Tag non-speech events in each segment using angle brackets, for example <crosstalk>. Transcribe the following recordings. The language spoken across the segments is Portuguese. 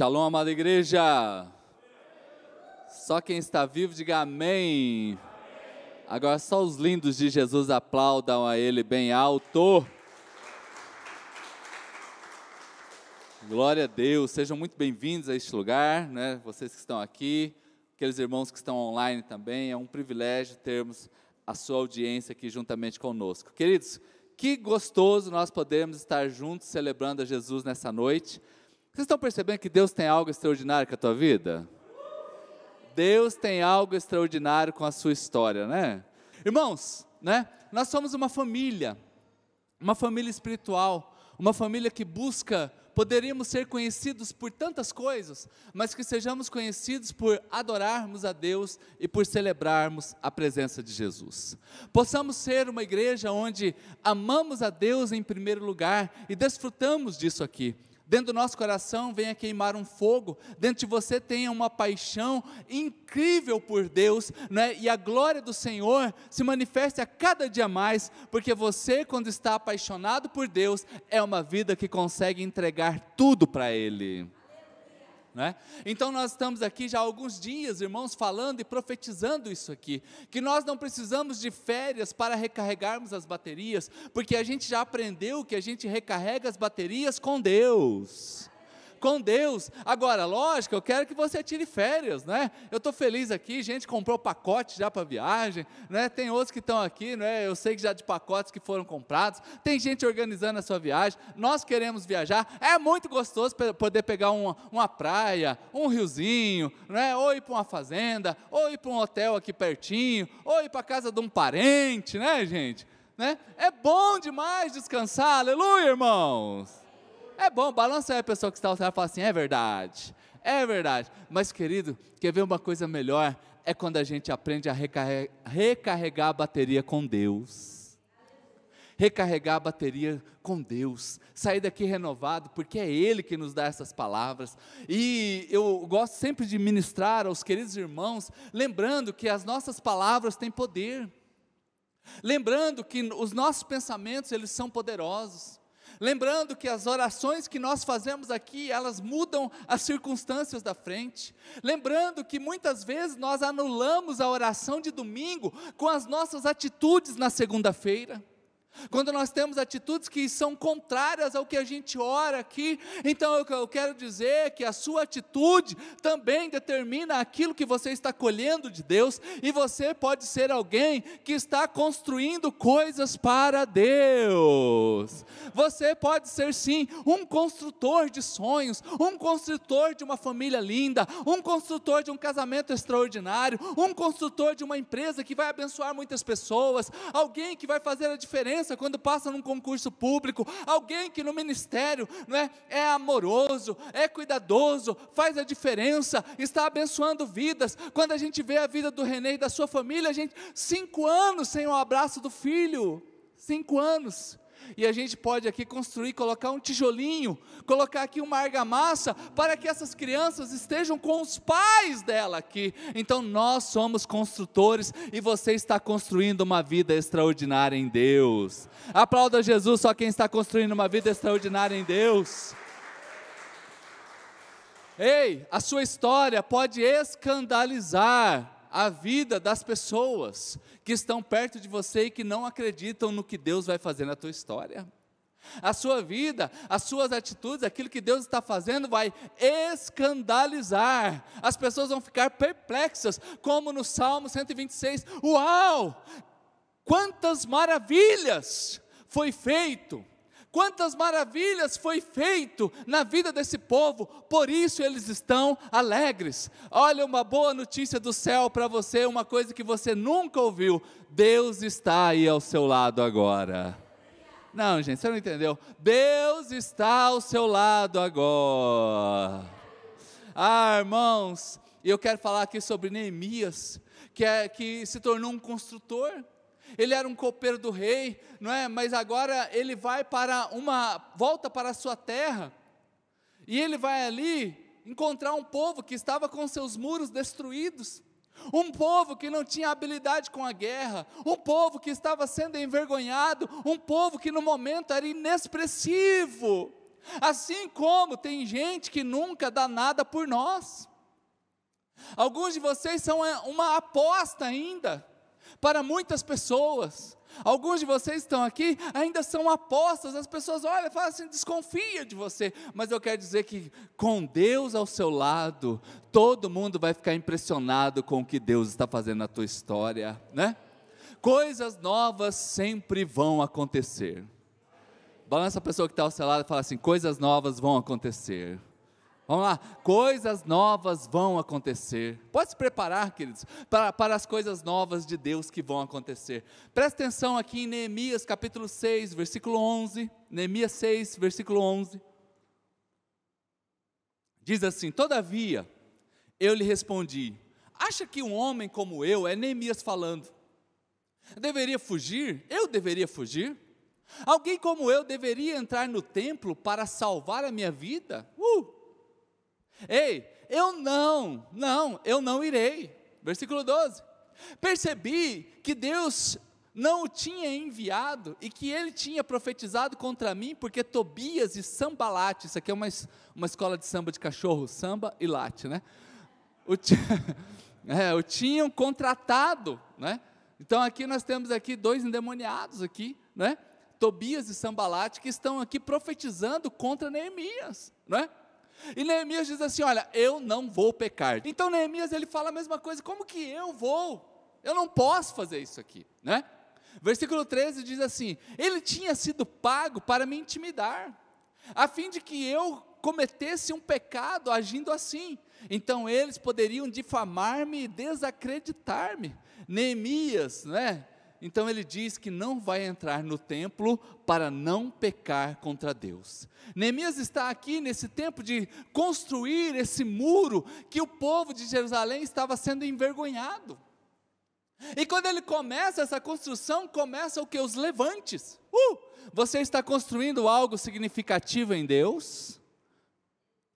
Shalom, amada igreja. Só quem está vivo, diga amém. Agora só os lindos de Jesus aplaudam a Ele bem alto. Glória a Deus, sejam muito bem-vindos a este lugar, né? Vocês que estão aqui, aqueles irmãos que estão online também, é um privilégio termos a sua audiência aqui juntamente conosco. Queridos, que gostoso nós podemos estar juntos celebrando a Jesus nessa noite. Vocês estão percebendo que Deus tem algo extraordinário com a tua vida? Deus tem algo extraordinário com a sua história, né? Irmãos, né? Nós somos uma família, uma família espiritual, uma família que busca, poderíamos ser conhecidos por tantas coisas, mas que sejamos conhecidos por adorarmos a Deus e por celebrarmos a presença de Jesus. Possamos ser uma igreja onde amamos a Deus em primeiro lugar e desfrutamos disso aqui dentro do nosso coração venha queimar um fogo, dentro de você tenha uma paixão incrível por Deus, né? e a glória do Senhor se manifeste a cada dia mais, porque você, quando está apaixonado por Deus, é uma vida que consegue entregar tudo para Ele. Né? Então nós estamos aqui já há alguns dias, irmãos, falando e profetizando isso aqui, que nós não precisamos de férias para recarregarmos as baterias, porque a gente já aprendeu que a gente recarrega as baterias com Deus com Deus. Agora, lógico, eu quero que você tire férias, né? Eu estou feliz aqui, gente comprou pacote já para viagem, né? Tem outros que estão aqui, né? Eu sei que já de pacotes que foram comprados. Tem gente organizando a sua viagem. Nós queremos viajar. É muito gostoso poder pegar uma, uma praia, um riozinho, né? Ou ir para uma fazenda, ou ir para um hotel aqui pertinho, ou ir para casa de um parente, né, gente? Né? É bom demais descansar, aleluia, irmãos. É bom, balança aí a pessoa que está ao e fala assim: é verdade, é verdade. Mas, querido, quer ver uma coisa melhor? É quando a gente aprende a recarregar, recarregar a bateria com Deus. Recarregar a bateria com Deus, sair daqui renovado, porque é Ele que nos dá essas palavras. E eu gosto sempre de ministrar aos queridos irmãos, lembrando que as nossas palavras têm poder. Lembrando que os nossos pensamentos, eles são poderosos. Lembrando que as orações que nós fazemos aqui, elas mudam as circunstâncias da frente. Lembrando que muitas vezes nós anulamos a oração de domingo com as nossas atitudes na segunda-feira. Quando nós temos atitudes que são contrárias ao que a gente ora aqui, então eu quero dizer que a sua atitude também determina aquilo que você está colhendo de Deus, e você pode ser alguém que está construindo coisas para Deus. Você pode ser sim um construtor de sonhos, um construtor de uma família linda, um construtor de um casamento extraordinário, um construtor de uma empresa que vai abençoar muitas pessoas, alguém que vai fazer a diferença quando passa num concurso público, alguém que no ministério não é, é amoroso, é cuidadoso, faz a diferença, está abençoando vidas. Quando a gente vê a vida do René e da sua família, a gente, cinco anos sem o abraço do filho, cinco anos e a gente pode aqui construir, colocar um tijolinho, colocar aqui uma argamassa, para que essas crianças estejam com os pais dela aqui. Então nós somos construtores e você está construindo uma vida extraordinária em Deus. Aplauda Jesus, só quem está construindo uma vida extraordinária em Deus. Ei, a sua história pode escandalizar a vida das pessoas que estão perto de você e que não acreditam no que Deus vai fazer na tua história. A sua vida, as suas atitudes, aquilo que Deus está fazendo vai escandalizar. As pessoas vão ficar perplexas, como no Salmo 126. Uau! Quantas maravilhas foi feito! Quantas maravilhas foi feito na vida desse povo, por isso eles estão alegres. Olha uma boa notícia do céu para você, uma coisa que você nunca ouviu: Deus está aí ao seu lado agora. Não, gente, você não entendeu. Deus está ao seu lado agora. Ah, irmãos, eu quero falar aqui sobre Neemias, que, é, que se tornou um construtor ele era um copeiro do rei, não é? Mas agora ele vai para uma volta para a sua terra. E ele vai ali encontrar um povo que estava com seus muros destruídos. Um povo que não tinha habilidade com a guerra, um povo que estava sendo envergonhado, um povo que no momento era inexpressivo. Assim como tem gente que nunca dá nada por nós. Alguns de vocês são é, uma aposta ainda para muitas pessoas. Alguns de vocês estão aqui ainda são apostas, as pessoas olham e falam assim, desconfia de você, mas eu quero dizer que com Deus ao seu lado, todo mundo vai ficar impressionado com o que Deus está fazendo na tua história, né? Coisas novas sempre vão acontecer. Balança a pessoa que está ao seu lado e fala assim: coisas novas vão acontecer. Vamos lá, coisas novas vão acontecer. Pode se preparar, queridos, para, para as coisas novas de Deus que vão acontecer. Presta atenção aqui em Neemias capítulo 6, versículo 11. Neemias 6, versículo 11. Diz assim: Todavia, eu lhe respondi: Acha que um homem como eu, é Neemias falando, deveria fugir? Eu deveria fugir? Alguém como eu deveria entrar no templo para salvar a minha vida? Uh! Ei, eu não, não, eu não irei. Versículo 12. Percebi que Deus não o tinha enviado e que ele tinha profetizado contra mim, porque Tobias e Sambalate, isso aqui é uma, uma escola de samba de cachorro, samba e late, né? O, <laughs> é, o tinham contratado, né? Então aqui nós temos aqui dois endemoniados aqui, né? Tobias e Sambalate que estão aqui profetizando contra Neemias, não é? E Neemias diz assim: Olha, eu não vou pecar. Então Neemias ele fala a mesma coisa: Como que eu vou? Eu não posso fazer isso aqui, né? Versículo 13 diz assim: Ele tinha sido pago para me intimidar, a fim de que eu cometesse um pecado agindo assim. Então eles poderiam difamar-me e desacreditar-me. Neemias, né? Então ele diz que não vai entrar no templo para não pecar contra Deus. Neemias está aqui nesse tempo de construir esse muro que o povo de Jerusalém estava sendo envergonhado. E quando ele começa essa construção, começa o que? Os levantes. Uh, você está construindo algo significativo em Deus?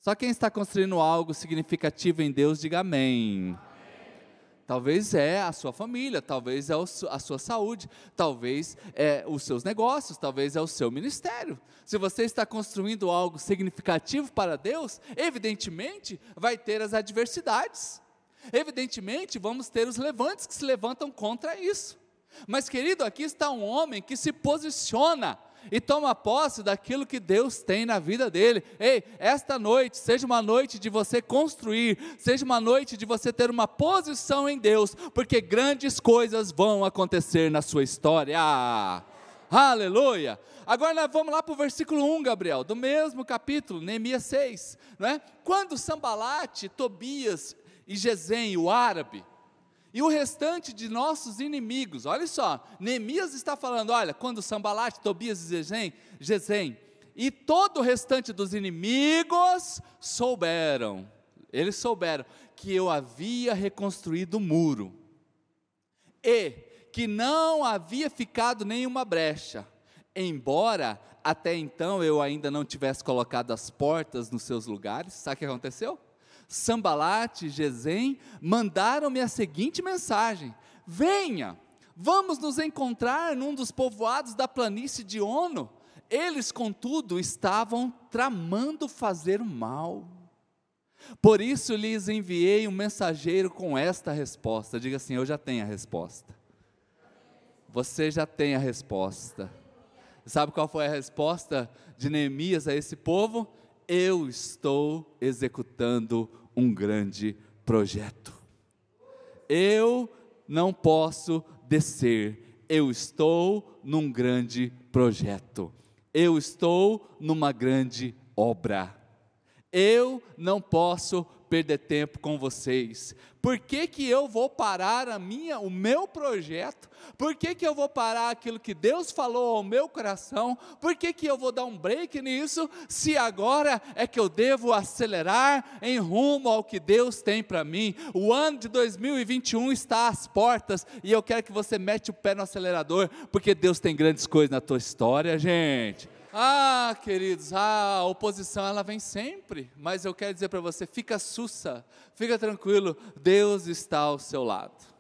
Só quem está construindo algo significativo em Deus, diga amém. Talvez é a sua família, talvez é a sua saúde, talvez é os seus negócios, talvez é o seu ministério. Se você está construindo algo significativo para Deus, evidentemente vai ter as adversidades. Evidentemente vamos ter os levantes que se levantam contra isso. Mas querido, aqui está um homem que se posiciona e toma posse daquilo que Deus tem na vida dele. Ei, esta noite seja uma noite de você construir, seja uma noite de você ter uma posição em Deus, porque grandes coisas vão acontecer na sua história. Aleluia! Agora vamos lá para o versículo 1, Gabriel, do mesmo capítulo, Neemias 6. Não é? Quando Sambalate, Tobias e Gesem, o árabe, e o restante de nossos inimigos. Olha só, Neemias está falando: olha, quando Sambalate, Tobias e Gesem, e todo o restante dos inimigos souberam, eles souberam que eu havia reconstruído o muro, e que não havia ficado nenhuma brecha, embora até então eu ainda não tivesse colocado as portas nos seus lugares. Sabe o que aconteceu? Sambalate, Gesem, mandaram-me a seguinte mensagem: Venha, vamos nos encontrar num dos povoados da planície de Ono. Eles, contudo, estavam tramando fazer mal. Por isso lhes enviei um mensageiro com esta resposta. Diga assim: Eu já tenho a resposta. Você já tem a resposta. Sabe qual foi a resposta de Neemias a esse povo? eu estou executando um grande projeto. Eu não posso descer, eu estou num grande projeto. Eu estou numa grande obra. Eu não posso perder tempo com vocês. Por que, que eu vou parar a minha, o meu projeto? Por que, que eu vou parar aquilo que Deus falou ao meu coração? Por que, que eu vou dar um break nisso? Se agora é que eu devo acelerar em rumo ao que Deus tem para mim. O ano de 2021 está às portas e eu quero que você mete o pé no acelerador, porque Deus tem grandes coisas na tua história, gente. Ah, queridos, a oposição ela vem sempre, mas eu quero dizer para você, fica sussa, fica tranquilo, Deus está ao seu lado.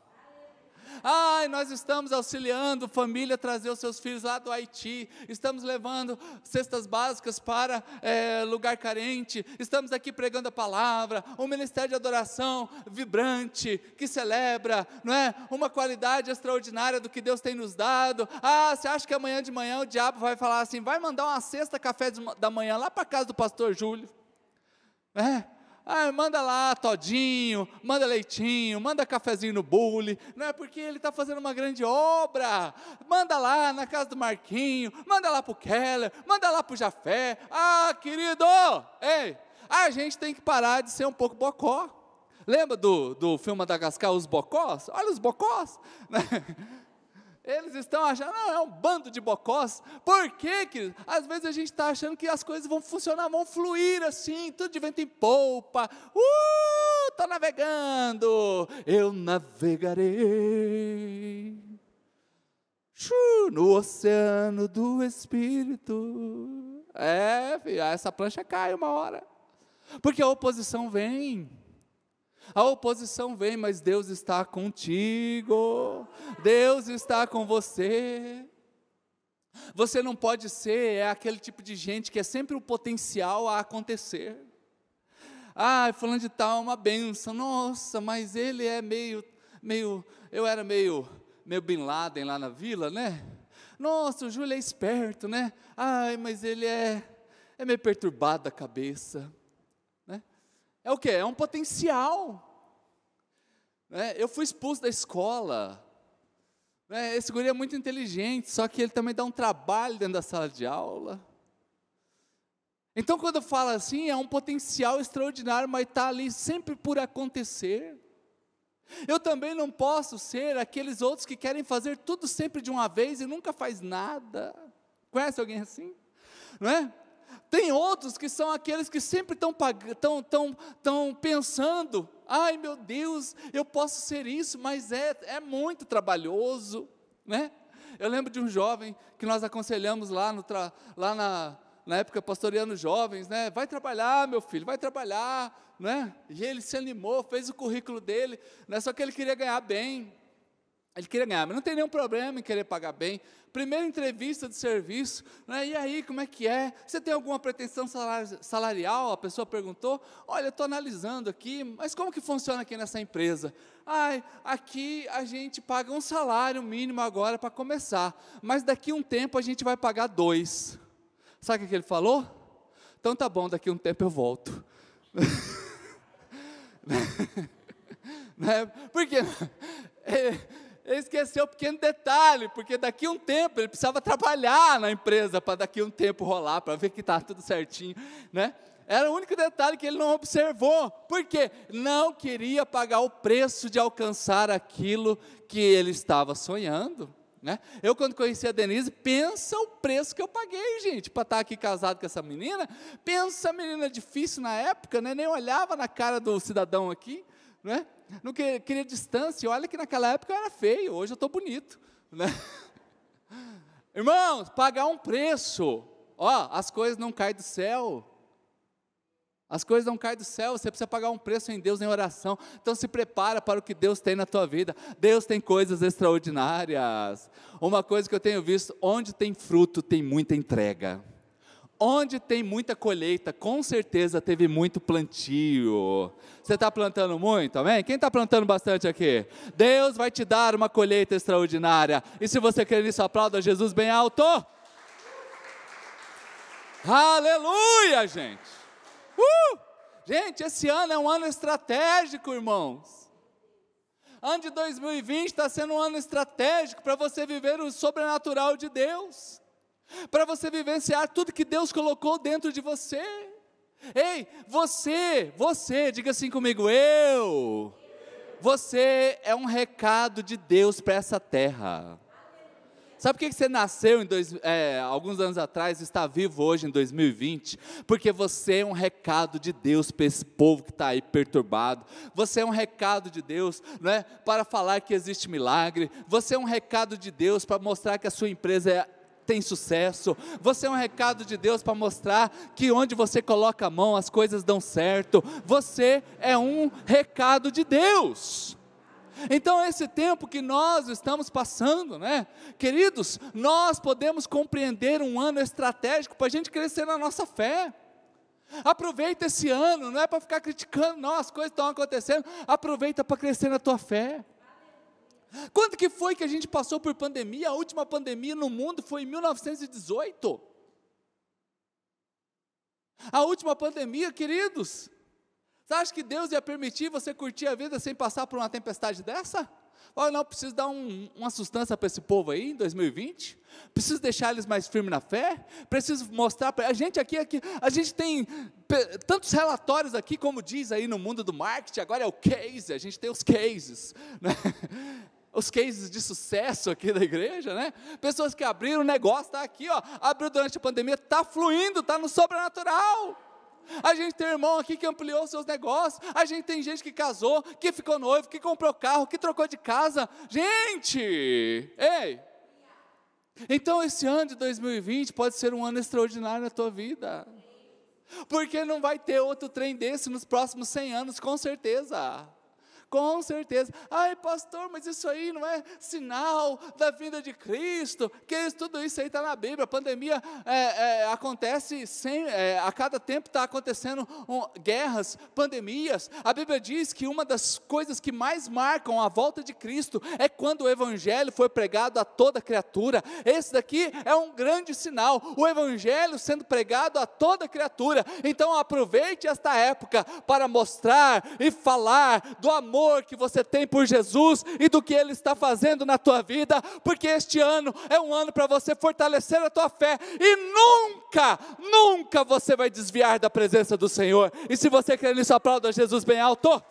Ai, nós estamos auxiliando família a trazer os seus filhos lá do Haiti, estamos levando cestas básicas para é, lugar carente, estamos aqui pregando a palavra, um ministério de adoração vibrante, que celebra, não é? Uma qualidade extraordinária do que Deus tem nos dado. Ah, você acha que amanhã de manhã o diabo vai falar assim, vai mandar uma cesta café da manhã lá para casa do pastor Júlio? É, ah, manda lá todinho, manda leitinho, manda cafezinho no bule, não é porque ele está fazendo uma grande obra. Manda lá na casa do Marquinho, manda lá para o Keller, manda lá para o Jafé. Ah, querido, ei, a gente tem que parar de ser um pouco bocó. Lembra do, do filme Madagascar, os bocós? Olha os bocós. Né? <laughs> Eles estão achando, não, é um bando de bocós. Por quê, querido? Às vezes a gente está achando que as coisas vão funcionar, vão fluir assim, tudo de vento em polpa. Uh, estou navegando, eu navegarei no oceano do Espírito. É, filho, essa plancha cai uma hora. Porque a oposição vem. A oposição vem, mas Deus está contigo. Deus está com você. Você não pode ser é aquele tipo de gente que é sempre o potencial a acontecer. Ah, fulano de tal é uma benção. Nossa, mas ele é meio, meio, eu era meio, meio Bin Laden lá na vila, né? Nossa, o Júlio é esperto, né? Ai, mas ele é, é meio perturbado da cabeça. É o que? É um potencial. É, eu fui expulso da escola. É, esse guri é muito inteligente, só que ele também dá um trabalho dentro da sala de aula. Então, quando eu falo assim, é um potencial extraordinário, mas está ali sempre por acontecer. Eu também não posso ser aqueles outros que querem fazer tudo sempre de uma vez e nunca faz nada. Conhece alguém assim? Não é? Tem outros que são aqueles que sempre estão tão, tão, tão pensando: ai meu Deus, eu posso ser isso, mas é, é muito trabalhoso, né? Eu lembro de um jovem que nós aconselhamos lá, no lá na, na época pastoreando jovens, né? Vai trabalhar, meu filho, vai trabalhar, né? E ele se animou, fez o currículo dele, né? Só que ele queria ganhar bem. Ele queria ganhar, mas não tem nenhum problema em querer pagar bem. Primeira entrevista de serviço, né? e aí, como é que é? Você tem alguma pretensão salarial? A pessoa perguntou. Olha, estou analisando aqui, mas como que funciona aqui nessa empresa? Ai, aqui a gente paga um salário mínimo agora para começar, mas daqui um tempo a gente vai pagar dois. Sabe o que ele falou? Então tá bom, daqui um tempo eu volto. <laughs> né? Porque <laughs> é, ele esqueceu um pequeno detalhe, porque daqui a um tempo ele precisava trabalhar na empresa para daqui a um tempo rolar, para ver que está tudo certinho, né? Era o único detalhe que ele não observou, porque não queria pagar o preço de alcançar aquilo que ele estava sonhando. Né? Eu, quando conheci a Denise, pensa o preço que eu paguei, gente, para estar tá aqui casado com essa menina. Pensa a menina difícil na época, né? nem olhava na cara do cidadão aqui. Né? não queria, queria distância. Olha que naquela época eu era feio, hoje eu estou bonito. Né? <laughs> Irmãos, pagar um preço. Ó, as coisas não caem do céu. As coisas não caem do céu, você precisa pagar um preço em Deus em oração. Então se prepara para o que Deus tem na tua vida. Deus tem coisas extraordinárias. Uma coisa que eu tenho visto, onde tem fruto, tem muita entrega. Onde tem muita colheita, com certeza teve muito plantio. Você está plantando muito, amém? Quem está plantando bastante aqui? Deus vai te dar uma colheita extraordinária. E se você quer nisso, aplauda Jesus bem alto. Aleluia, gente. Uh! Gente, esse ano é um ano estratégico, irmãos. Ano de 2020 está sendo um ano estratégico para você viver o sobrenatural de Deus para você vivenciar tudo que Deus colocou dentro de você. Ei, você, você, diga assim comigo, eu. Você é um recado de Deus para essa terra. Sabe por que você nasceu em dois, é, alguns anos atrás e está vivo hoje em 2020? Porque você é um recado de Deus para esse povo que está aí perturbado. Você é um recado de Deus não é, para falar que existe milagre. Você é um recado de Deus para mostrar que a sua empresa é tem sucesso. Você é um recado de Deus para mostrar que onde você coloca a mão as coisas dão certo. Você é um recado de Deus. Então, esse tempo que nós estamos passando, né? Queridos, nós podemos compreender um ano estratégico para a gente crescer na nossa fé. Aproveita esse ano, não é para ficar criticando, não, as coisas estão acontecendo. Aproveita para crescer na tua fé. Quando que foi que a gente passou por pandemia? A última pandemia no mundo foi em 1918. A última pandemia, queridos. Você acha que Deus ia permitir você curtir a vida sem passar por uma tempestade dessa? Olha, não, preciso dar um, uma sustância para esse povo aí em 2020. Preciso deixar eles mais firmes na fé. Preciso mostrar para a gente aqui, aqui, a gente tem tantos relatórios aqui, como diz aí no mundo do marketing. Agora é o case, a gente tem os cases, né? Os cases de sucesso aqui da igreja, né? Pessoas que abriram o negócio, está aqui, ó, abriu durante a pandemia, está fluindo, está no sobrenatural. A gente tem irmão aqui que ampliou seus negócios. A gente tem gente que casou, que ficou noivo, que comprou carro, que trocou de casa. Gente! Ei! Então esse ano de 2020 pode ser um ano extraordinário na tua vida. Porque não vai ter outro trem desse nos próximos 100 anos, com certeza. Com certeza. Ai, pastor, mas isso aí não é sinal da vinda de Cristo. Que tudo isso aí está na Bíblia. A pandemia é, é, acontece sem, é, a cada tempo está acontecendo um, guerras, pandemias. A Bíblia diz que uma das coisas que mais marcam a volta de Cristo é quando o Evangelho foi pregado a toda criatura. Esse daqui é um grande sinal. O Evangelho sendo pregado a toda criatura. Então aproveite esta época para mostrar e falar do amor amor que você tem por Jesus e do que Ele está fazendo na tua vida, porque este ano é um ano para você fortalecer a tua fé e nunca, nunca você vai desviar da presença do Senhor. E se você crê nisso, aplauda Jesus bem alto.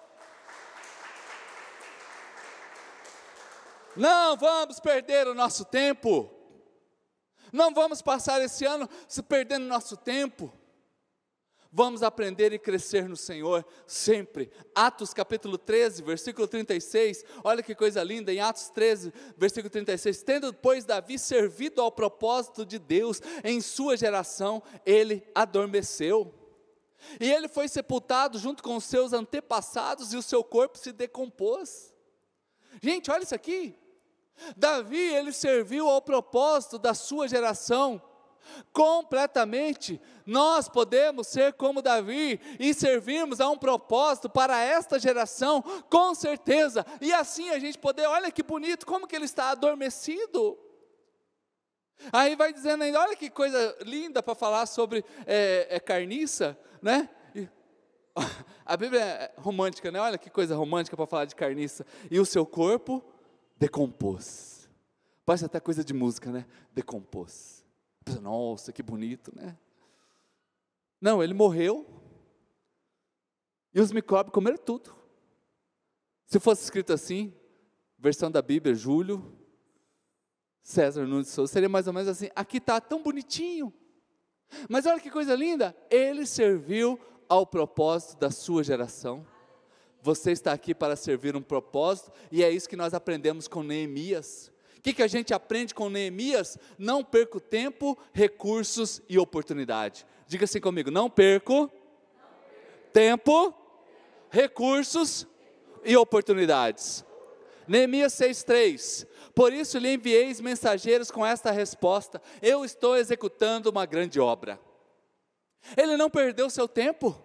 Não vamos perder o nosso tempo. Não vamos passar esse ano se perdendo nosso tempo vamos aprender e crescer no Senhor sempre. Atos capítulo 13, versículo 36, olha que coisa linda, em Atos 13, versículo 36, tendo pois Davi servido ao propósito de Deus em sua geração, ele adormeceu. E ele foi sepultado junto com os seus antepassados e o seu corpo se decompôs. Gente, olha isso aqui. Davi, ele serviu ao propósito da sua geração completamente. Nós podemos ser como Davi e servirmos a um propósito para esta geração, com certeza. E assim a gente poder, olha que bonito, como que ele está adormecido. Aí vai dizendo ainda, olha que coisa linda para falar sobre é, é carniça, né? E, <laughs> a Bíblia é romântica, né? Olha que coisa romântica para falar de carniça. E o seu corpo decompôs. Parece até coisa de música, né? Decompôs. Nossa, que bonito, né? Não, ele morreu e os micróbios comeram tudo. Se fosse escrito assim, versão da Bíblia, Júlio, César Nunes Souza, seria mais ou menos assim: aqui está tão bonitinho. Mas olha que coisa linda, ele serviu ao propósito da sua geração. Você está aqui para servir um propósito, e é isso que nós aprendemos com Neemias que, que a gente aprende com Neemias? Não perco tempo, recursos e oportunidade. Diga assim comigo: não perco, não perco. tempo, recursos e oportunidades. Neemias 6,3: Por isso lhe enviei mensageiros com esta resposta: Eu estou executando uma grande obra. Ele não perdeu seu tempo,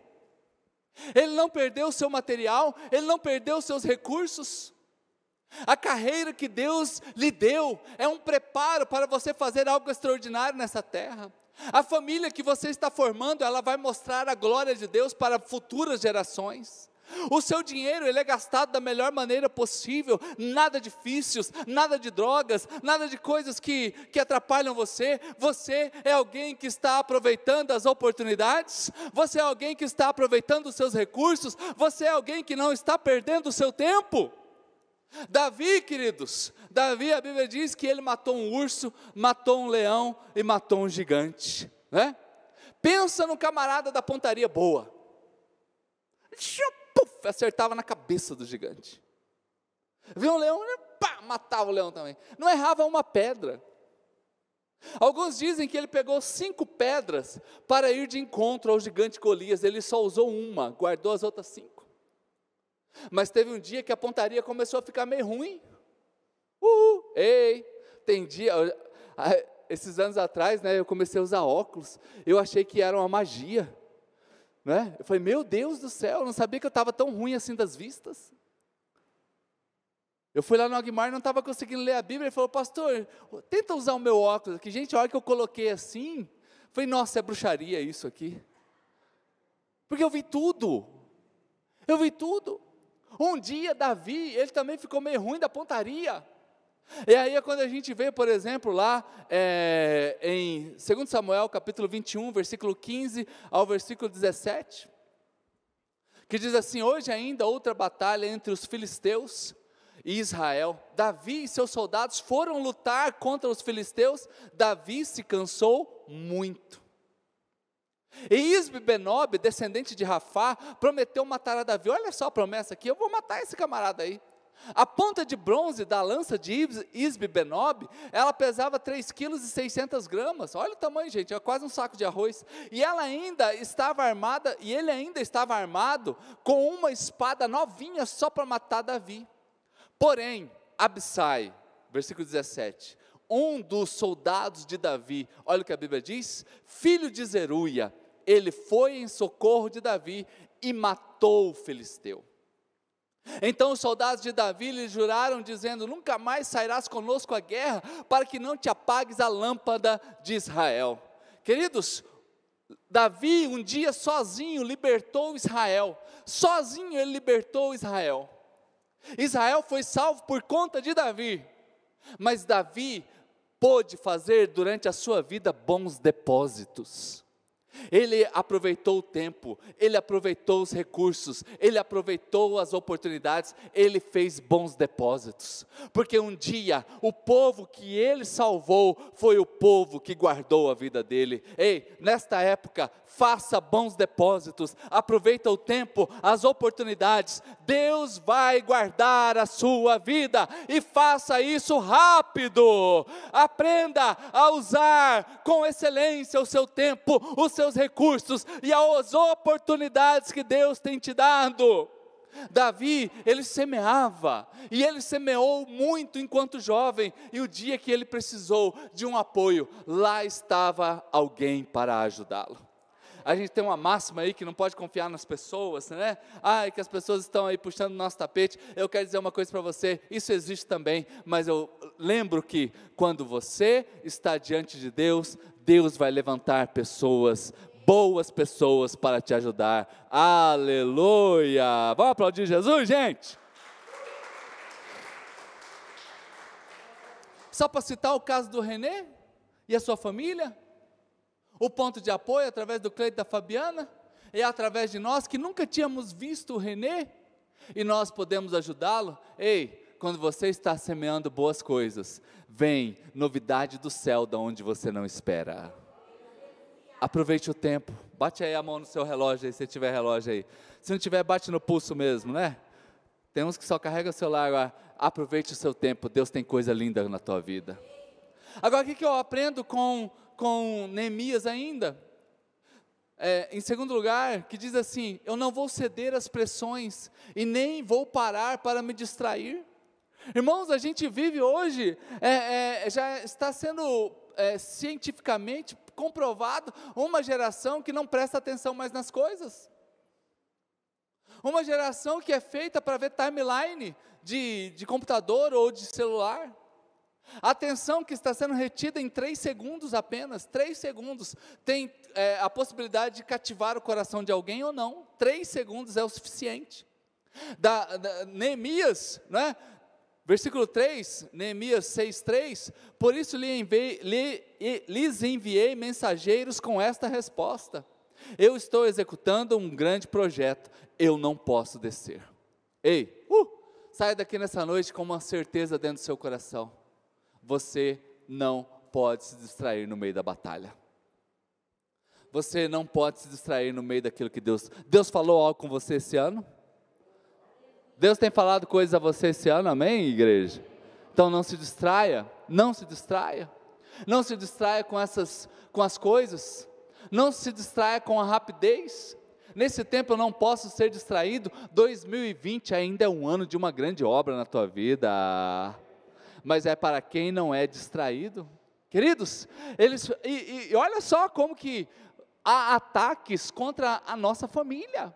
ele não perdeu seu material, ele não perdeu seus recursos. A carreira que Deus lhe deu é um preparo para você fazer algo extraordinário nessa terra. A família que você está formando, ela vai mostrar a glória de Deus para futuras gerações. O seu dinheiro ele é gastado da melhor maneira possível, nada de vícios, nada de drogas, nada de coisas que, que atrapalham você. Você é alguém que está aproveitando as oportunidades, você é alguém que está aproveitando os seus recursos, você é alguém que não está perdendo o seu tempo. Davi, queridos, Davi, a Bíblia diz que ele matou um urso, matou um leão e matou um gigante, né? Pensa no camarada da pontaria boa. Puf, acertava na cabeça do gigante. Viu um leão, pá, matava o leão também. Não errava uma pedra. Alguns dizem que ele pegou cinco pedras para ir de encontro ao gigante Golias. Ele só usou uma, guardou as outras cinco. Mas teve um dia que a pontaria começou a ficar meio ruim. Uhul, ei, tem dia, esses anos atrás, né, eu comecei a usar óculos, eu achei que era uma magia, né? Eu falei, meu Deus do céu, eu não sabia que eu estava tão ruim assim das vistas. Eu fui lá no Agmar e não estava conseguindo ler a Bíblia, ele falou, pastor, tenta usar o meu óculos aqui, gente, a hora que eu coloquei assim, falei, nossa, é bruxaria isso aqui, porque eu vi tudo, eu vi tudo, um dia Davi, ele também ficou meio ruim da pontaria, e aí é quando a gente vê, por exemplo, lá é, em 2 Samuel capítulo 21, versículo 15 ao versículo 17, que diz assim: Hoje ainda outra batalha entre os filisteus e Israel. Davi e seus soldados foram lutar contra os filisteus. Davi se cansou muito. E Isbe Benob, descendente de Rafá, prometeu matar a Davi. Olha só a promessa aqui: eu vou matar esse camarada aí. A ponta de bronze da lança de Isbe Benob, ela pesava 3,6 kg gramas. Olha o tamanho, gente, é quase um saco de arroz. E ela ainda estava armada, e ele ainda estava armado com uma espada novinha só para matar Davi. Porém, Absai, versículo 17, um dos soldados de Davi, olha o que a Bíblia diz: filho de Zeruia, ele foi em socorro de Davi e matou o filisteu. Então os soldados de Davi lhe juraram, dizendo: Nunca mais sairás conosco à guerra, para que não te apagues a lâmpada de Israel. Queridos, Davi um dia sozinho libertou Israel, sozinho ele libertou Israel. Israel foi salvo por conta de Davi, mas Davi pôde fazer durante a sua vida bons depósitos. Ele aproveitou o tempo, ele aproveitou os recursos, ele aproveitou as oportunidades, ele fez bons depósitos. Porque um dia o povo que ele salvou foi o povo que guardou a vida dele. Ei, nesta época, faça bons depósitos, aproveita o tempo, as oportunidades. Deus vai guardar a sua vida e faça isso rápido. Aprenda a usar com excelência o seu tempo, os seus recursos e as oportunidades que Deus tem te dado. Davi, ele semeava, e ele semeou muito enquanto jovem, e o dia que ele precisou de um apoio, lá estava alguém para ajudá-lo a gente tem uma máxima aí que não pode confiar nas pessoas, né? Ah, que as pessoas estão aí puxando o nosso tapete. Eu quero dizer uma coisa para você: isso existe também, mas eu lembro que quando você está diante de Deus, Deus vai levantar pessoas boas pessoas para te ajudar. Aleluia! Vamos aplaudir Jesus, gente? Só para citar o caso do Renê e a sua família, o ponto de apoio através do Cleito da Fabiana, é através de nós que nunca tínhamos visto o Renê, e nós podemos ajudá-lo. Ei, quando você está semeando boas coisas, vem novidade do céu da onde você não espera. Aproveite o tempo. Bate aí a mão no seu relógio aí, se tiver relógio aí. Se não tiver, bate no pulso mesmo, né? Tem uns que só carrega o celular agora. Aproveite o seu tempo. Deus tem coisa linda na tua vida. Agora, o que eu aprendo com com Neemias ainda. É, em segundo lugar, que diz assim: Eu não vou ceder às pressões e nem vou parar para me distrair. Irmãos, a gente vive hoje, é, é, já está sendo é, cientificamente comprovado uma geração que não presta atenção mais nas coisas. Uma geração que é feita para ver timeline de, de computador ou de celular. Atenção que está sendo retida em três segundos apenas, três segundos. Tem é, a possibilidade de cativar o coração de alguém ou não. Três segundos é o suficiente. Da, da, Neemias, né? versículo 3, Neemias 6,3, por isso lhe enviei, lhe, lhes enviei mensageiros com esta resposta: Eu estou executando um grande projeto, eu não posso descer. Ei, uh, sai daqui nessa noite com uma certeza dentro do seu coração você não pode se distrair no meio da batalha. Você não pode se distrair no meio daquilo que Deus. Deus falou algo com você esse ano? Deus tem falado coisas a você esse ano, amém, igreja? Então não se distraia, não se distraia. Não se distraia com essas com as coisas. Não se distraia com a rapidez. Nesse tempo eu não posso ser distraído. 2020 ainda é um ano de uma grande obra na tua vida. Mas é para quem não é distraído. Queridos, eles e, e olha só como que há ataques contra a nossa família.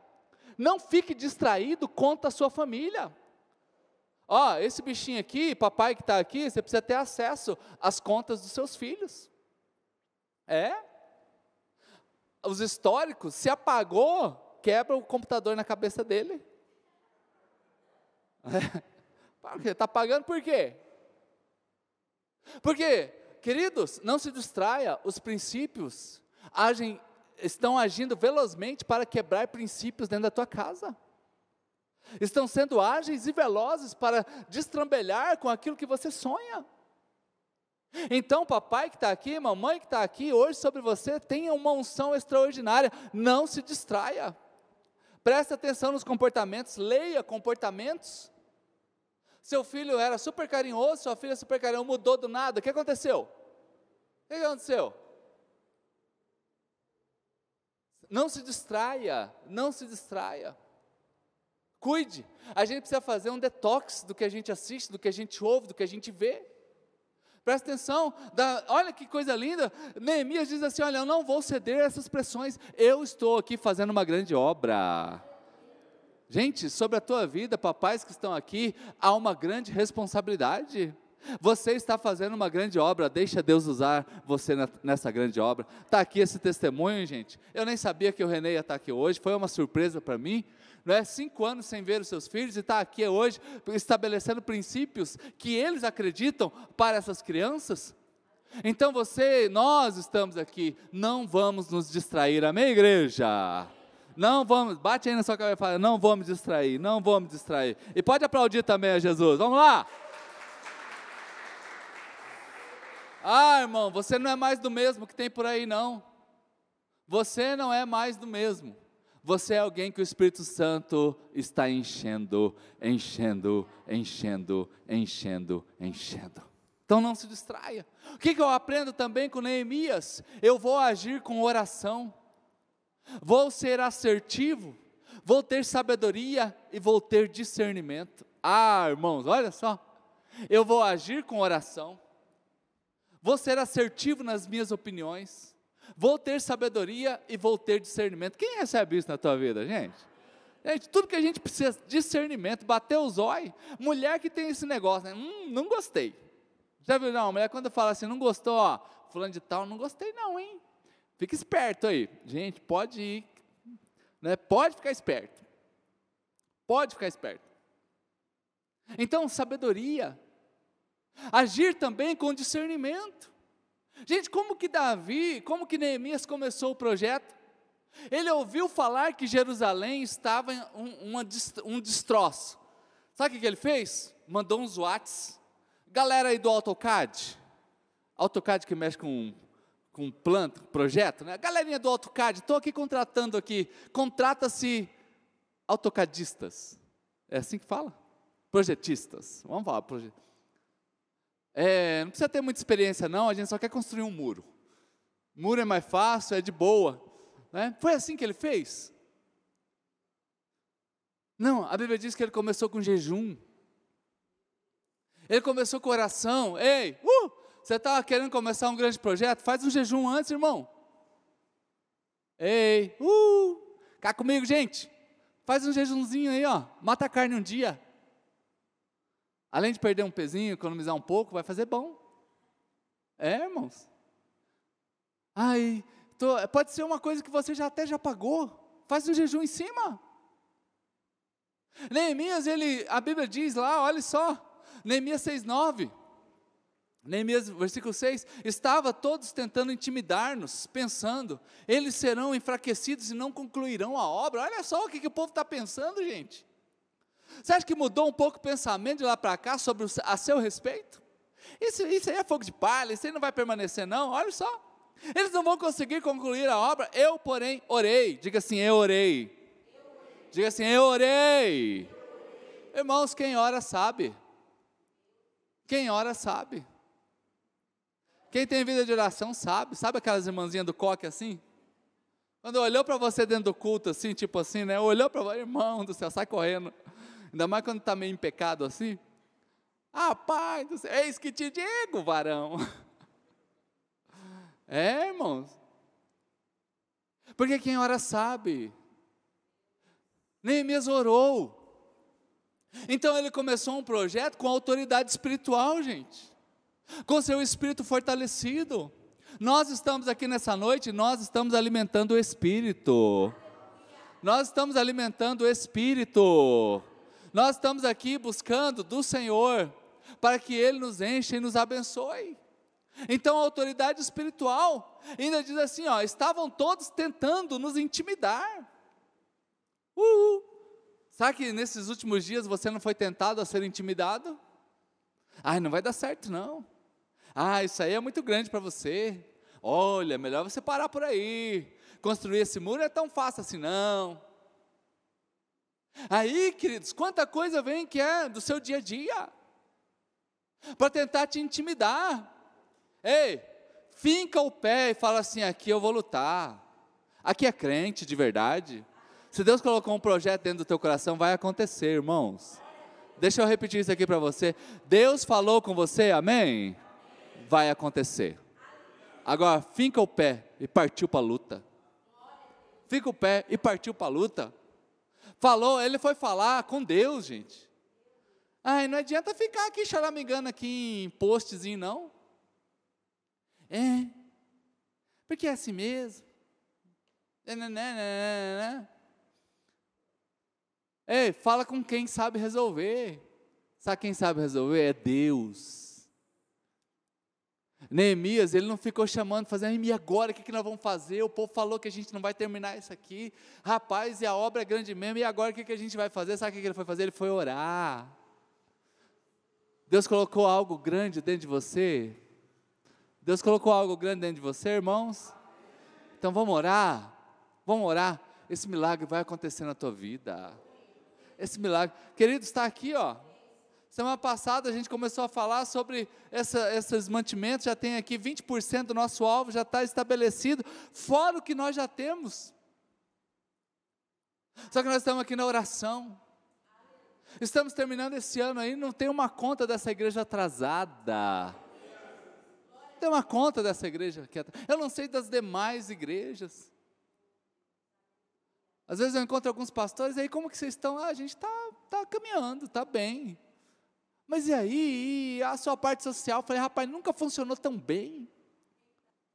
Não fique distraído contra a sua família. Ó, esse bichinho aqui, papai que está aqui, você precisa ter acesso às contas dos seus filhos. É? Os históricos, se apagou, quebra o computador na cabeça dele. Está <laughs> pagando por quê? Porque, queridos, não se distraia, os princípios agem, estão agindo velozmente para quebrar princípios dentro da tua casa estão sendo ágeis e velozes para destrambelhar com aquilo que você sonha. Então, papai que está aqui, mamãe que está aqui, hoje sobre você tenha uma unção extraordinária, não se distraia. Preste atenção nos comportamentos, leia comportamentos. Seu filho era super carinhoso, sua filha super carinhosa, mudou do nada, o que aconteceu? O que aconteceu? Não se distraia, não se distraia. Cuide. A gente precisa fazer um detox do que a gente assiste, do que a gente ouve, do que a gente vê. Presta atenção, da, olha que coisa linda. Neemias diz assim: Olha, eu não vou ceder a essas pressões, eu estou aqui fazendo uma grande obra. Gente, sobre a tua vida, papais que estão aqui, há uma grande responsabilidade. Você está fazendo uma grande obra, deixa Deus usar você nessa grande obra. Está aqui esse testemunho, gente. Eu nem sabia que o René ia estar aqui hoje, foi uma surpresa para mim não é? cinco anos sem ver os seus filhos e está aqui hoje estabelecendo princípios que eles acreditam para essas crianças. Então você, nós estamos aqui, não vamos nos distrair, amém, igreja? Não vamos, bate aí na sua cabeça e fala, não me distrair, não me distrair. E pode aplaudir também a Jesus, vamos lá! Ah, irmão, você não é mais do mesmo que tem por aí, não. Você não é mais do mesmo. Você é alguém que o Espírito Santo está enchendo, enchendo, enchendo, enchendo, enchendo. Então não se distraia. O que, que eu aprendo também com Neemias? Eu vou agir com oração, vou ser assertivo, vou ter sabedoria e vou ter discernimento. Ah, irmãos, olha só. Eu vou agir com oração, vou ser assertivo nas minhas opiniões, vou ter sabedoria e vou ter discernimento. Quem recebe isso na tua vida, gente? Gente, tudo que a gente precisa, discernimento, bater os olhos. Mulher que tem esse negócio, né? Hum, não gostei. Já viu, não? Mulher quando fala assim, não gostou, ó, fulano de tal, não gostei não, hein? Fica esperto aí. Gente, pode ir, né? Pode ficar esperto. Pode ficar esperto. Então, sabedoria. Agir também com discernimento. Gente, como que Davi, como que Neemias começou o projeto? Ele ouviu falar que Jerusalém estava um, uma, um destroço. Sabe o que ele fez? Mandou uns whats. Galera aí do AutoCAD, AutoCAD que mexe com, com planta, projeto, né? Galerinha do AutoCAD, estou aqui contratando aqui. Contrata-se AutoCADistas. É assim que fala? Projetistas. Vamos falar, é, não precisa ter muita experiência, não, a gente só quer construir um muro. Muro é mais fácil, é de boa. Né? Foi assim que ele fez? Não, a Bíblia diz que ele começou com jejum. Ele começou com oração. Ei, uh, você estava querendo começar um grande projeto? Faz um jejum antes, irmão. Ei, uh, cá comigo, gente. Faz um jejumzinho aí, ó. Mata a carne um dia. Além de perder um pezinho, economizar um pouco, vai fazer bom. É, irmãos. Ai, tô, pode ser uma coisa que você já até já pagou. Faz um jejum em cima. Neemias, ele, a Bíblia diz lá, olha só, Neemias 6,9. Neemias, versículo 6, estava todos tentando intimidar-nos, pensando, eles serão enfraquecidos e não concluirão a obra. Olha só o que, que o povo está pensando, gente. Você acha que mudou um pouco o pensamento de lá para cá sobre o, a seu respeito? Isso, isso aí é fogo de palha, isso aí não vai permanecer, não. Olha só. Eles não vão conseguir concluir a obra. Eu, porém, orei. Diga assim: eu orei. Diga assim: eu orei. Irmãos, quem ora sabe. Quem ora sabe. Quem tem vida de oração sabe. Sabe aquelas irmãzinhas do coque assim? Quando olhou para você dentro do culto, assim, tipo assim, né? Olhou para você, irmão do céu, sai correndo. Ainda mais quando está meio em pecado assim. Ah, pai do céu, eis que te digo, varão. <laughs> É, irmãos. Porque quem ora sabe. Neemias orou. Então ele começou um projeto com autoridade espiritual, gente. Com seu espírito fortalecido. Nós estamos aqui nessa noite, nós estamos alimentando o espírito. Nós estamos alimentando o espírito. Nós estamos aqui buscando do Senhor para que ele nos encha e nos abençoe. Então a autoridade espiritual ainda diz assim: ó, estavam todos tentando nos intimidar. Uhul. Sabe que nesses últimos dias você não foi tentado a ser intimidado? Ai, não vai dar certo, não. Ah, isso aí é muito grande para você. Olha, melhor você parar por aí. Construir esse muro é tão fácil assim, não. Aí, queridos, quanta coisa vem que é do seu dia a dia para tentar te intimidar. Ei, finca o pé e fala assim: aqui eu vou lutar. Aqui é crente de verdade. Se Deus colocou um projeto dentro do teu coração, vai acontecer, irmãos. Deixa eu repetir isso aqui para você. Deus falou com você, amém? Vai acontecer. Agora, finca o pé e partiu para a luta. Fica o pé e partiu para a luta. Falou, ele foi falar com Deus, gente. Ai, não adianta ficar aqui choramingando aqui em postzinho, não. É, porque é assim mesmo. Ei, fala com quem sabe resolver. Sabe quem sabe resolver? É Deus. Neemias, ele não ficou chamando, fazendo, e agora, o que, que nós vamos fazer? O povo falou que a gente não vai terminar isso aqui. Rapaz, e a obra é grande mesmo, e agora o que, que a gente vai fazer? Sabe o que, que ele foi fazer? Ele foi orar. Deus colocou algo grande dentro de você, Deus colocou algo grande dentro de você, irmãos? Então vamos orar. Vamos orar. Esse milagre vai acontecer na tua vida. Esse milagre. Querido, está aqui, ó. Semana passada a gente começou a falar sobre essa, esses mantimentos, já tem aqui 20% do nosso alvo, já está estabelecido, fora o que nós já temos. Só que nós estamos aqui na oração. Estamos terminando esse ano aí, não tem uma conta dessa igreja atrasada tem uma conta dessa igreja aqui. Eu não sei das demais igrejas. Às vezes eu encontro alguns pastores, aí como que vocês estão? Ah, a gente está tá caminhando, está bem. Mas e aí, e a sua parte social? Falei, rapaz, nunca funcionou tão bem.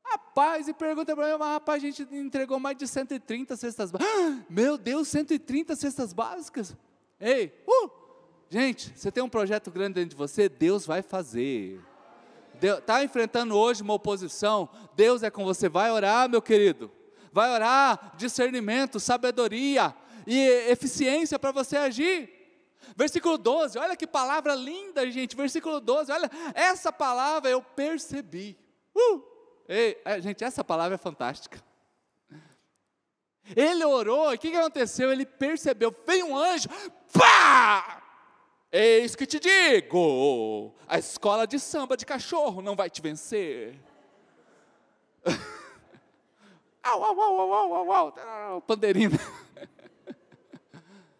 Rapaz, e pergunta para mim, mas rapaz, a gente entregou mais de 130 cestas básicas. Ah, meu Deus, 130 cestas básicas? Ei, uh, gente, você tem um projeto grande dentro de você, Deus vai fazer está enfrentando hoje uma oposição, Deus é com você. Vai orar, meu querido. Vai orar, discernimento, sabedoria e eficiência para você agir. Versículo 12, olha que palavra linda, gente. Versículo 12, olha, essa palavra eu percebi. Uh! Ei, é, gente, essa palavra é fantástica. Ele orou, o que, que aconteceu? Ele percebeu, veio um anjo, pá! Eis que te digo: a escola de samba de cachorro não vai te vencer. au, au, au, au, au, au, au, pandeirinho.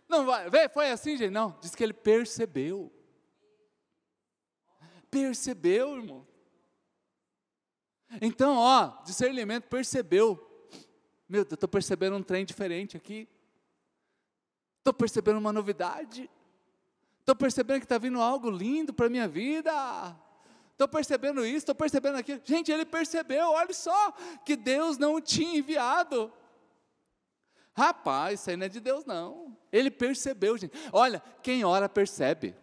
Não foi assim, gente? Não, diz que ele percebeu. Percebeu, irmão. Então, ó, discernimento percebeu. Meu Deus, estou percebendo um trem diferente aqui. Estou percebendo uma novidade. Estou percebendo que está vindo algo lindo para a minha vida. Estou percebendo isso, estou percebendo aquilo. Gente, ele percebeu, olha só, que Deus não tinha enviado. Rapaz, isso aí não é de Deus, não. Ele percebeu, gente. Olha, quem ora percebe.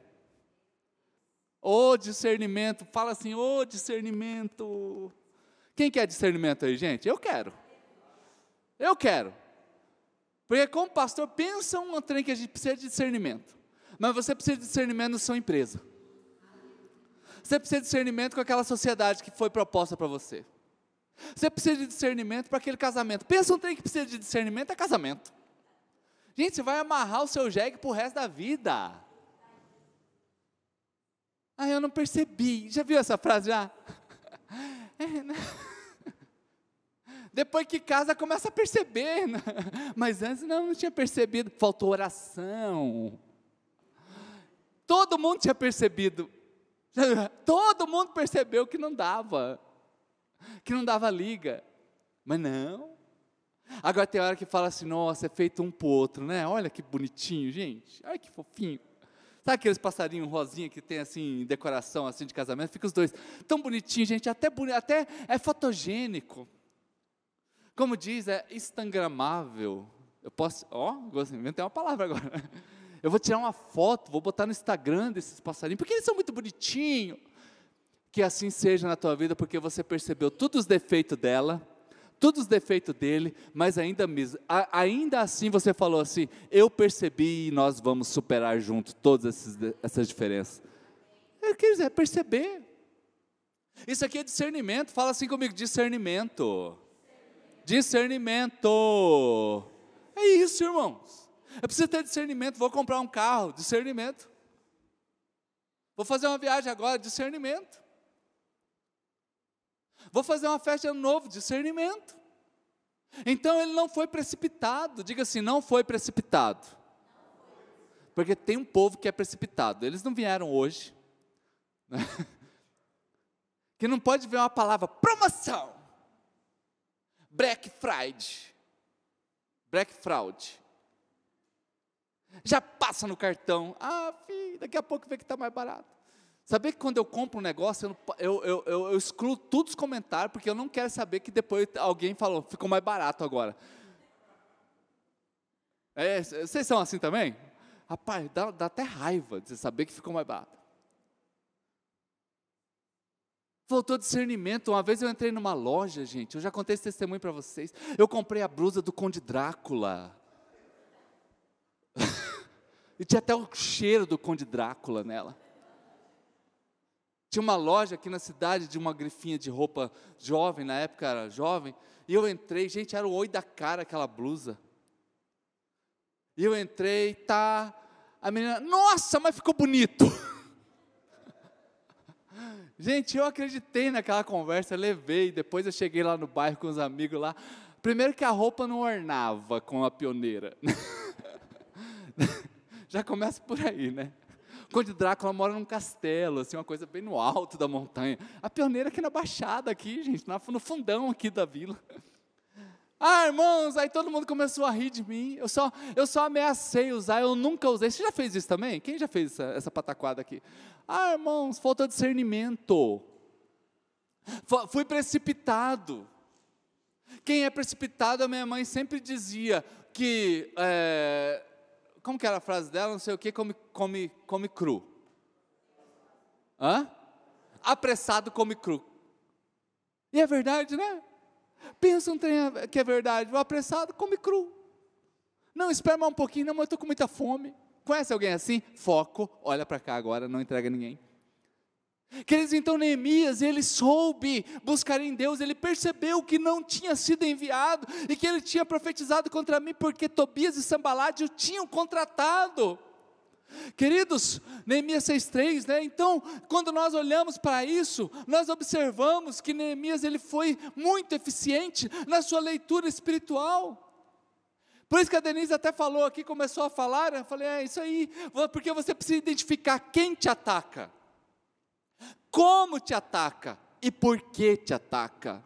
O discernimento, fala assim, o discernimento. Quem quer discernimento aí, gente? Eu quero. Eu quero. Porque como pastor, pensa um trem que a gente precisa de discernimento. Mas você precisa de discernimento na sua empresa. Você precisa de discernimento com aquela sociedade que foi proposta para você. Você precisa de discernimento para aquele casamento. Pensa um trem que precisa de discernimento é casamento. Gente, você vai amarrar o seu jegue para o resto da vida. Ah, eu não percebi. Já viu essa frase já? <laughs> É, né? Depois que casa, começa a perceber. Né? Mas antes não, não tinha percebido. Faltou oração. Todo mundo tinha percebido. Todo mundo percebeu que não dava. Que não dava liga. Mas não. Agora tem hora que fala assim, nossa, é feito um para o outro, né? Olha que bonitinho, gente. Olha que fofinho. Sabe aqueles passarinhos rosinha que tem assim, decoração assim de casamento? Fica os dois tão bonitinho, gente, até, até é fotogênico. Como diz, é instagramável. Eu posso, ó, oh, inventei uma palavra agora. Eu vou tirar uma foto, vou botar no Instagram desses passarinhos, porque eles são muito bonitinhos. Que assim seja na tua vida, porque você percebeu todos os defeitos dela, todos os defeitos dele, mas ainda, ainda assim você falou assim: eu percebi e nós vamos superar junto todas essas, essas diferenças. É, quer dizer, é perceber. Isso aqui é discernimento, fala assim comigo: discernimento. Discernimento. É isso, irmãos. Eu preciso ter discernimento. Vou comprar um carro, discernimento. Vou fazer uma viagem agora, discernimento. Vou fazer uma festa de ano novo, discernimento. Então ele não foi precipitado, diga assim, não foi precipitado. Porque tem um povo que é precipitado, eles não vieram hoje. Né? <laughs> Que não pode ver uma palavra promoção. Black Friday. Black Fraud. Já passa no cartão. Ah, filho, daqui a pouco vê que está mais barato. Sabia que quando eu compro um negócio, eu, eu, eu, eu, excluo todos os comentários, porque eu não quero saber que depois alguém falou, ficou mais barato agora. É, vocês são assim também? Rapaz, dá, dá até raiva de saber que ficou mais barato. Faltou discernimento. Uma vez eu entrei numa loja, gente, eu já contei esse testemunho para vocês. Eu comprei a blusa do Conde Drácula. <laughs> e tinha até o cheiro do Conde Drácula nela. Tinha uma loja aqui na cidade de uma grifinha de roupa jovem, na época era jovem, e eu entrei, gente, era o oi da cara aquela blusa. E eu entrei, tá, a menina, nossa, mas ficou bonito. <laughs> gente, eu acreditei naquela conversa, levei, depois eu cheguei lá no bairro com os amigos lá. Primeiro que a roupa não ornava com a pioneira. <laughs> Já começa por aí, né? Conde Drácula mora num castelo, assim, uma coisa bem no alto da montanha. A pioneira aqui na baixada, aqui, gente, no fundão aqui da vila. Ah, irmãos, aí todo mundo começou a rir de mim. Eu só, eu só ameacei usar, eu nunca usei. Você já fez isso também? Quem já fez essa, essa pataquada aqui? Ah, irmãos, falta discernimento. Fui precipitado. Quem é precipitado, a minha mãe sempre dizia que é, como que era a frase dela? Não sei o que, come, come, come cru. Hã? Apressado come cru. E é verdade, né? Pensa um trem que é verdade. O apressado come cru. Não, espera mais um pouquinho, não, mas eu estou com muita fome. Conhece alguém assim? Foco, olha para cá agora, não entrega ninguém. Queridos, então Neemias, ele soube buscar em Deus, ele percebeu que não tinha sido enviado e que ele tinha profetizado contra mim porque Tobias e Sambalade o tinham contratado. Queridos, Neemias 6,3, né? Então, quando nós olhamos para isso, nós observamos que Neemias ele foi muito eficiente na sua leitura espiritual. Por isso que a Denise até falou aqui, começou a falar, eu falei, é isso aí, porque você precisa identificar quem te ataca como te ataca e por que te ataca.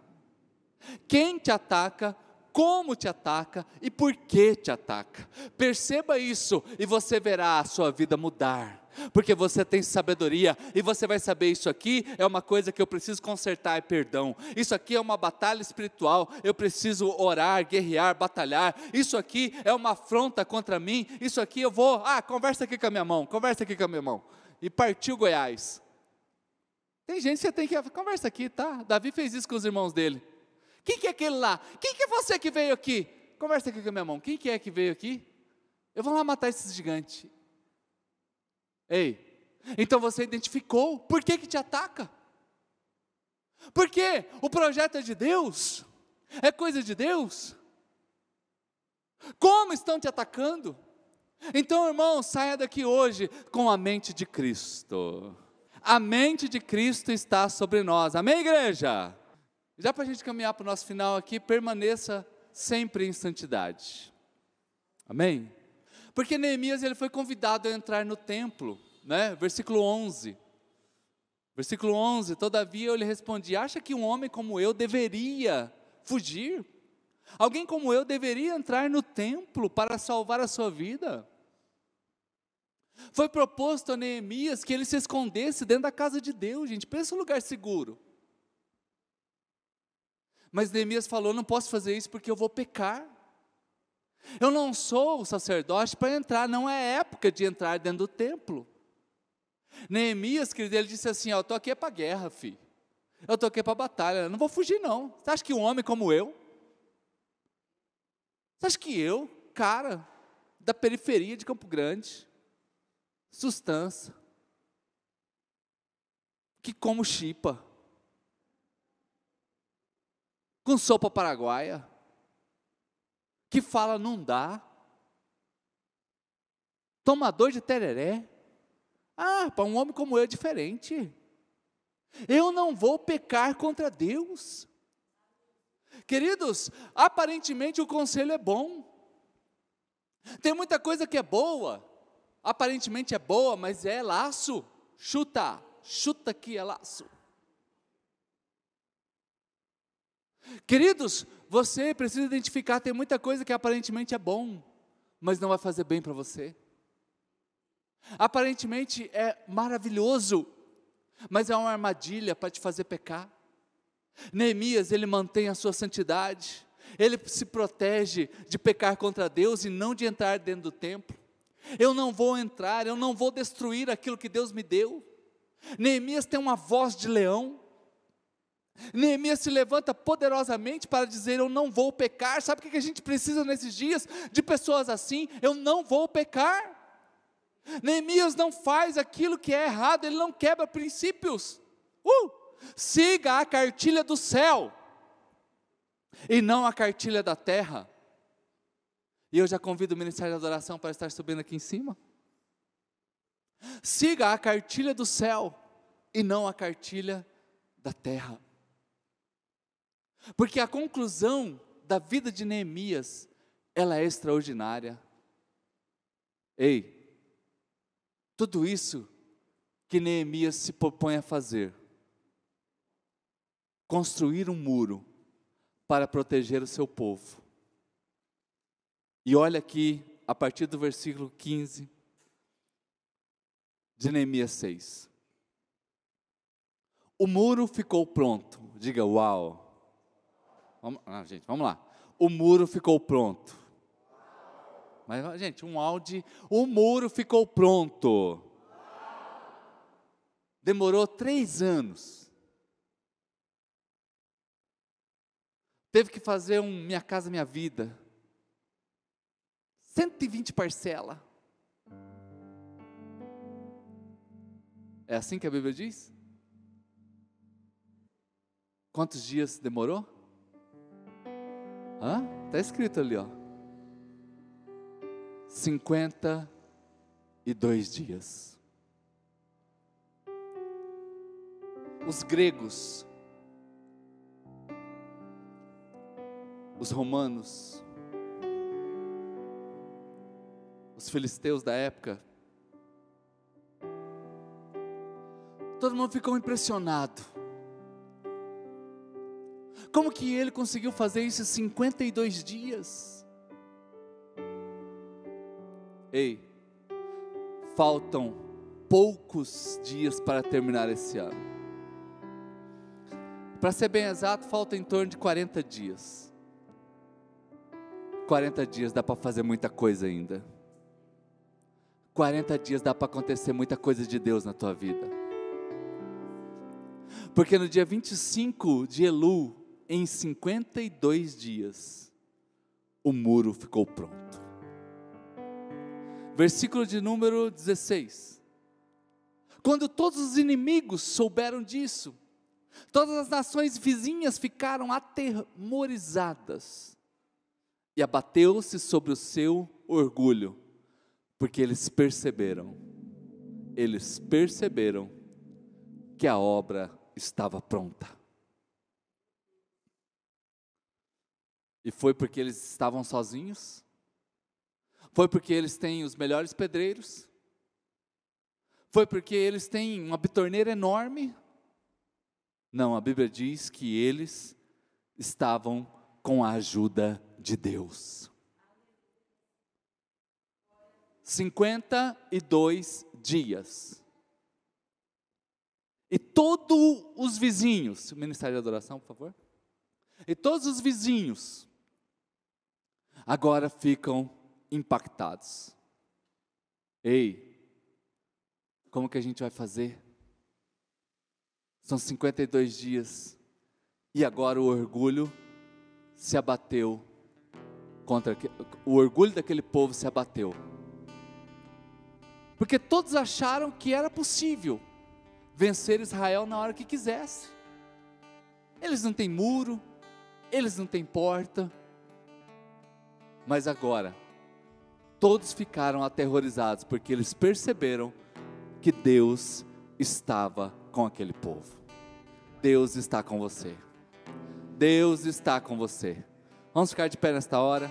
Quem te ataca, como te ataca e por que te ataca. Perceba isso e você verá a sua vida mudar. Porque você tem sabedoria e você vai saber isso aqui é uma coisa que eu preciso consertar e perdão. Isso aqui é uma batalha espiritual, eu preciso orar, guerrear, batalhar. Isso aqui é uma afronta contra mim. Isso aqui eu vou, ah, conversa aqui com a minha mão, conversa aqui com a minha mão. E partiu Goiás. Tem gente que você tem que conversa aqui, tá? Davi fez isso com os irmãos dele. Quem que é aquele lá? Quem que é você que veio aqui? Conversa aqui com a minha mão. Quem que é que veio aqui? Eu vou lá matar esse gigante. Ei, então você identificou por que que te ataca? Porque o projeto é de Deus? É coisa de Deus? Como estão te atacando? Então, irmão, saia daqui hoje com a mente de Cristo a mente de Cristo está sobre nós. Amém, igreja? Já para a gente caminhar para o nosso final aqui, permaneça sempre em santidade. Amém? Porque Neemias ele foi convidado a entrar no templo, né? Versículo 11. Versículo 11: Todavia eu lhe respondi: Acha que um homem como eu deveria fugir? Alguém como eu deveria entrar no templo para salvar a sua vida? Foi proposto a Neemias que ele se escondesse dentro da casa de Deus, gente. Pensa um lugar seguro. Mas Neemias falou: não posso fazer isso porque eu vou pecar. Eu não sou o sacerdote para entrar, não é época de entrar dentro do templo. Neemias, querido, ele disse assim: ó, eu estou aqui para a guerra, filho. Eu estou aqui para a batalha, eu não vou fugir, não. Você acha que um homem como eu? Você acha que eu, cara, da periferia de Campo Grande, sustância, que como chipa, com sopa paraguaia, que fala não dá, tomador de tereré. Ah, para um homem como eu é diferente. Eu não vou pecar contra Deus. Queridos, aparentemente o conselho é bom. Tem muita coisa que é boa, aparentemente é boa, mas é laço. Chuta, chuta que é laço. Queridos, você precisa identificar, tem muita coisa que aparentemente é bom, mas não vai fazer bem para você. Aparentemente é maravilhoso, mas é uma armadilha para te fazer pecar. Neemias, ele mantém a sua santidade, ele se protege de pecar contra Deus e não de entrar dentro do templo. Eu não vou entrar, eu não vou destruir aquilo que Deus me deu. Neemias tem uma voz de leão, Neemias se levanta poderosamente para dizer: Eu não vou pecar. Sabe o que a gente precisa nesses dias? De pessoas assim: Eu não vou pecar. Neemias não faz aquilo que é errado, ele não quebra princípios. Uh! Siga a cartilha do céu e não a cartilha da terra. E eu já convido o Ministério da Adoração para estar subindo aqui em cima. Siga a cartilha do céu e não a cartilha da terra. Porque a conclusão da vida de Neemias, ela é extraordinária. Ei, tudo isso que Neemias se propõe a fazer, construir um muro para proteger o seu povo. E olha aqui, a partir do versículo 15 de Neemias 6. O muro ficou pronto. Diga uau. Vamos, ah, gente, vamos lá. O muro ficou pronto. Mas, gente, um áudio. O muro ficou pronto. Demorou três anos. Teve que fazer um Minha Casa Minha Vida. 120 parcela. É assim que a Bíblia diz? Quantos dias demorou? Hã? Está escrito ali, ó. 52 dias. Os gregos, os romanos, os filisteus da época, todo mundo ficou impressionado como que ele conseguiu fazer isso em 52 dias? Ei, faltam poucos dias para terminar esse ano. Para ser bem exato, falta em torno de 40 dias. 40 dias dá para fazer muita coisa ainda. 40 dias dá para acontecer muita coisa de Deus na tua vida. Porque no dia 25 de Elu, em 52 dias, o muro ficou pronto. Versículo de número 16. Quando todos os inimigos souberam disso, todas as nações vizinhas ficaram atemorizadas e abateu-se sobre o seu orgulho, porque eles perceberam, eles perceberam que a obra estava pronta. E foi porque eles estavam sozinhos? Foi porque eles têm os melhores pedreiros? Foi porque eles têm uma bitorneira enorme? Não, a Bíblia diz que eles estavam com a ajuda de Deus. 52 dias. E todos os vizinhos, Ministério de Adoração, por favor. E todos os vizinhos agora ficam impactados. Ei, como que a gente vai fazer? São 52 dias e agora o orgulho se abateu contra o orgulho daquele povo se abateu. Porque todos acharam que era possível vencer Israel na hora que quisesse. Eles não têm muro, eles não têm porta. Mas agora, todos ficaram aterrorizados porque eles perceberam que Deus estava com aquele povo. Deus está com você. Deus está com você. Vamos ficar de pé nesta hora.